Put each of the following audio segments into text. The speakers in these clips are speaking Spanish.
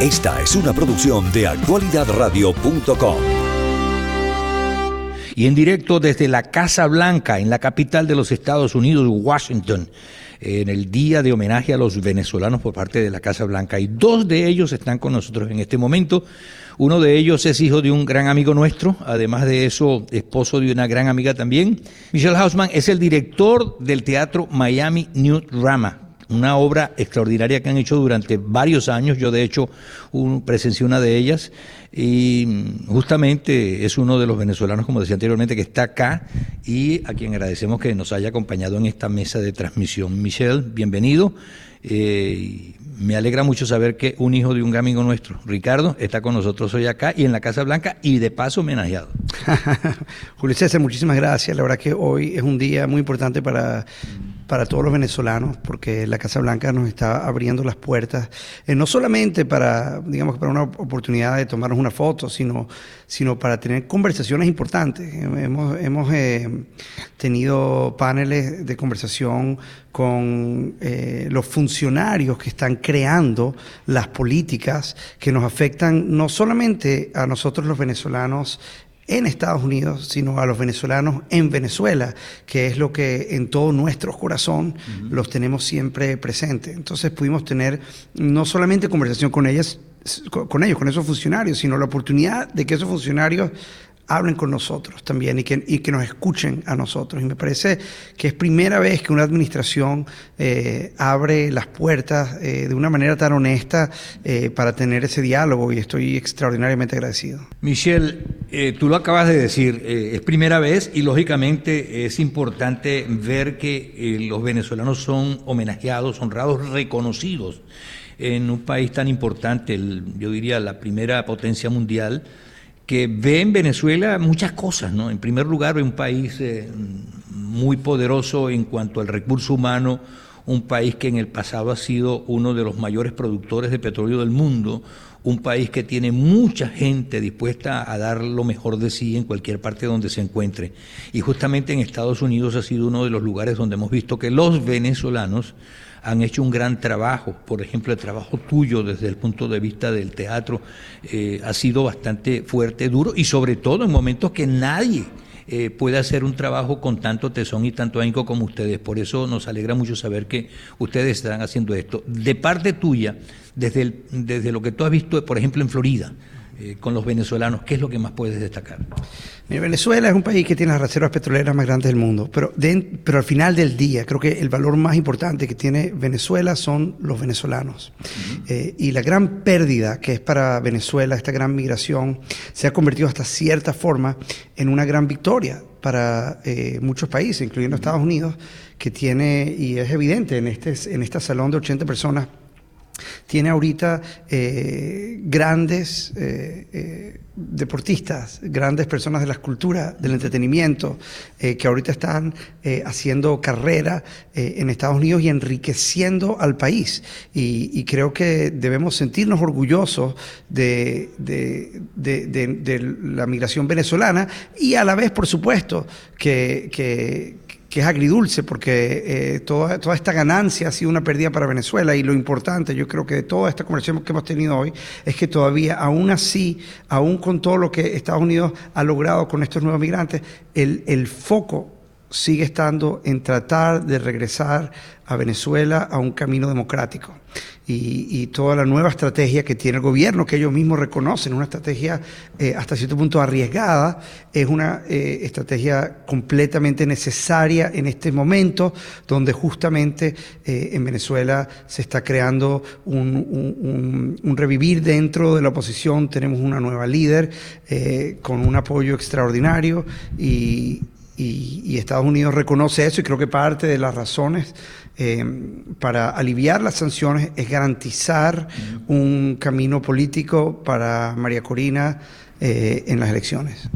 Esta es una producción de actualidadradio.com. Y en directo desde la Casa Blanca, en la capital de los Estados Unidos, Washington, en el día de homenaje a los venezolanos por parte de la Casa Blanca. Y dos de ellos están con nosotros en este momento. Uno de ellos es hijo de un gran amigo nuestro, además de eso, esposo de una gran amiga también. Michelle Hausman es el director del teatro Miami New Drama una obra extraordinaria que han hecho durante varios años. Yo, de hecho, un, presencié una de ellas y justamente es uno de los venezolanos, como decía anteriormente, que está acá y a quien agradecemos que nos haya acompañado en esta mesa de transmisión. Michelle, bienvenido. Eh, me alegra mucho saber que un hijo de un amigo nuestro, Ricardo, está con nosotros hoy acá y en la Casa Blanca y de paso homenajeado. Julio César, muchísimas gracias. La verdad que hoy es un día muy importante para para todos los venezolanos, porque la Casa Blanca nos está abriendo las puertas, eh, no solamente para, digamos, para una oportunidad de tomarnos una foto, sino, sino para tener conversaciones importantes. Hemos, hemos eh, tenido paneles de conversación con eh, los funcionarios que están creando las políticas que nos afectan no solamente a nosotros los venezolanos en Estados Unidos, sino a los venezolanos en Venezuela, que es lo que en todo nuestro corazón los tenemos siempre presentes. Entonces pudimos tener no solamente conversación con ellas, con ellos, con esos funcionarios, sino la oportunidad de que esos funcionarios hablen con nosotros también y que, y que nos escuchen a nosotros. Y me parece que es primera vez que una administración eh, abre las puertas eh, de una manera tan honesta eh, para tener ese diálogo y estoy extraordinariamente agradecido. Michelle, tú lo acabas de decir, es primera vez y lógicamente es importante ver que los venezolanos son homenajeados, honrados, reconocidos en un país tan importante, yo diría la primera potencia mundial que ve en Venezuela muchas cosas, ¿no? En primer lugar, un país eh, muy poderoso en cuanto al recurso humano, un país que en el pasado ha sido uno de los mayores productores de petróleo del mundo, un país que tiene mucha gente dispuesta a dar lo mejor de sí en cualquier parte donde se encuentre. Y justamente en Estados Unidos ha sido uno de los lugares donde hemos visto que los venezolanos han hecho un gran trabajo. Por ejemplo, el trabajo tuyo desde el punto de vista del teatro eh, ha sido bastante fuerte, duro y sobre todo en momentos que nadie eh, puede hacer un trabajo con tanto tesón y tanto ahínco como ustedes. Por eso nos alegra mucho saber que ustedes están haciendo esto. De parte tuya, desde, desde lo que tú has visto, por ejemplo, en Florida, eh, con los venezolanos, ¿qué es lo que más puedes destacar? Venezuela es un país que tiene las reservas petroleras más grandes del mundo, pero, pero al final del día creo que el valor más importante que tiene Venezuela son los venezolanos. Eh, y la gran pérdida que es para Venezuela, esta gran migración, se ha convertido hasta cierta forma en una gran victoria para eh, muchos países, incluyendo Estados Unidos, que tiene, y es evidente en este, en este salón de 80 personas, tiene ahorita eh, grandes eh, eh, deportistas, grandes personas de la cultura, del entretenimiento, que ahorita están haciendo carrera en Estados Unidos y enriqueciendo al país. Y, creo que debemos sentirnos orgullosos de, la migración venezolana y a la vez, por supuesto, que que es agridulce porque eh, toda, toda, esta ganancia ha sido una pérdida para Venezuela y lo importante, yo creo que de toda esta conversación que hemos tenido hoy, es que todavía, aún así, aún con todo lo que Estados Unidos ha logrado con estos nuevos migrantes, el, el foco sigue estando en tratar de regresar a Venezuela a un camino democrático. Y, toda la nueva estrategia que tiene el gobierno, que ellos mismos reconocen, una estrategia eh, hasta cierto punto arriesgada, es una eh, estrategia completamente necesaria en este momento, donde justamente eh, en Venezuela se está creando un, un, revivir dentro de la oposición, tenemos una nueva líder con un apoyo extraordinario y, y, Estados Unidos reconoce eso y creo que parte de las razones eh, para aliviar las sanciones es garantizar un camino político para María Corina eh, en las elecciones.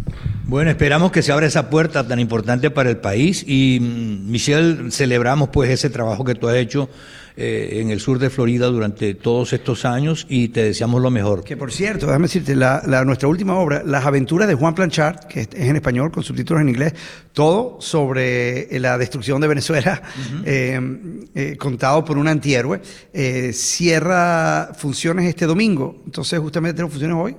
Bueno, esperamos que se abra esa puerta tan importante para el país y mm, Michelle, celebramos pues ese trabajo que tú has hecho eh, en el sur de Florida durante todos estos años y te deseamos lo mejor. Que por cierto, déjame decirte, la, nuestra última obra, Las aventuras de Juan Planchard, que es en español con subtítulos en inglés, todo sobre la destrucción de Venezuela, contado por un antihéroe, cierra funciones este domingo. Entonces, justamente tenemos funciones hoy,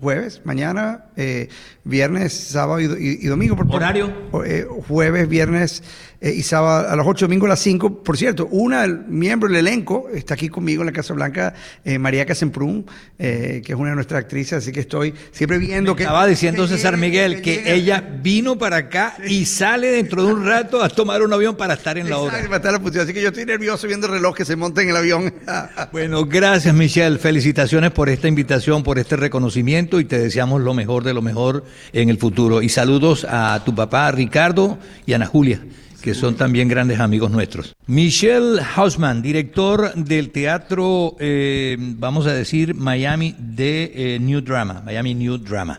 jueves, mañana, eh, viernes, sábado y, domingo. Por, ¿Horario? Eh, jueves, viernes eh, y sábado a las 8, domingo a las 5. Por cierto, una miembro del elenco está aquí conmigo en la Casa Blanca, María Casemprún, que es una de nuestras actrices, así que estoy siempre viendo que... Estaba diciendo César Miguel que, ella vino para acá y sale dentro de un rato a tomar un avión para estar en la hora. Así que yo estoy nervioso viendo el reloj que se monta en el avión. bueno, gracias Michelle, felicitaciones por esta invitación, por este reconocimiento y te deseamos lo mejor de lo mejor en el futuro. Y saludos a tu papá Ricardo y a Ana Julia que son también grandes amigos nuestros. Michelle Hausman, director del teatro, eh, vamos a decir, Miami de eh, New Drama, Miami New Drama.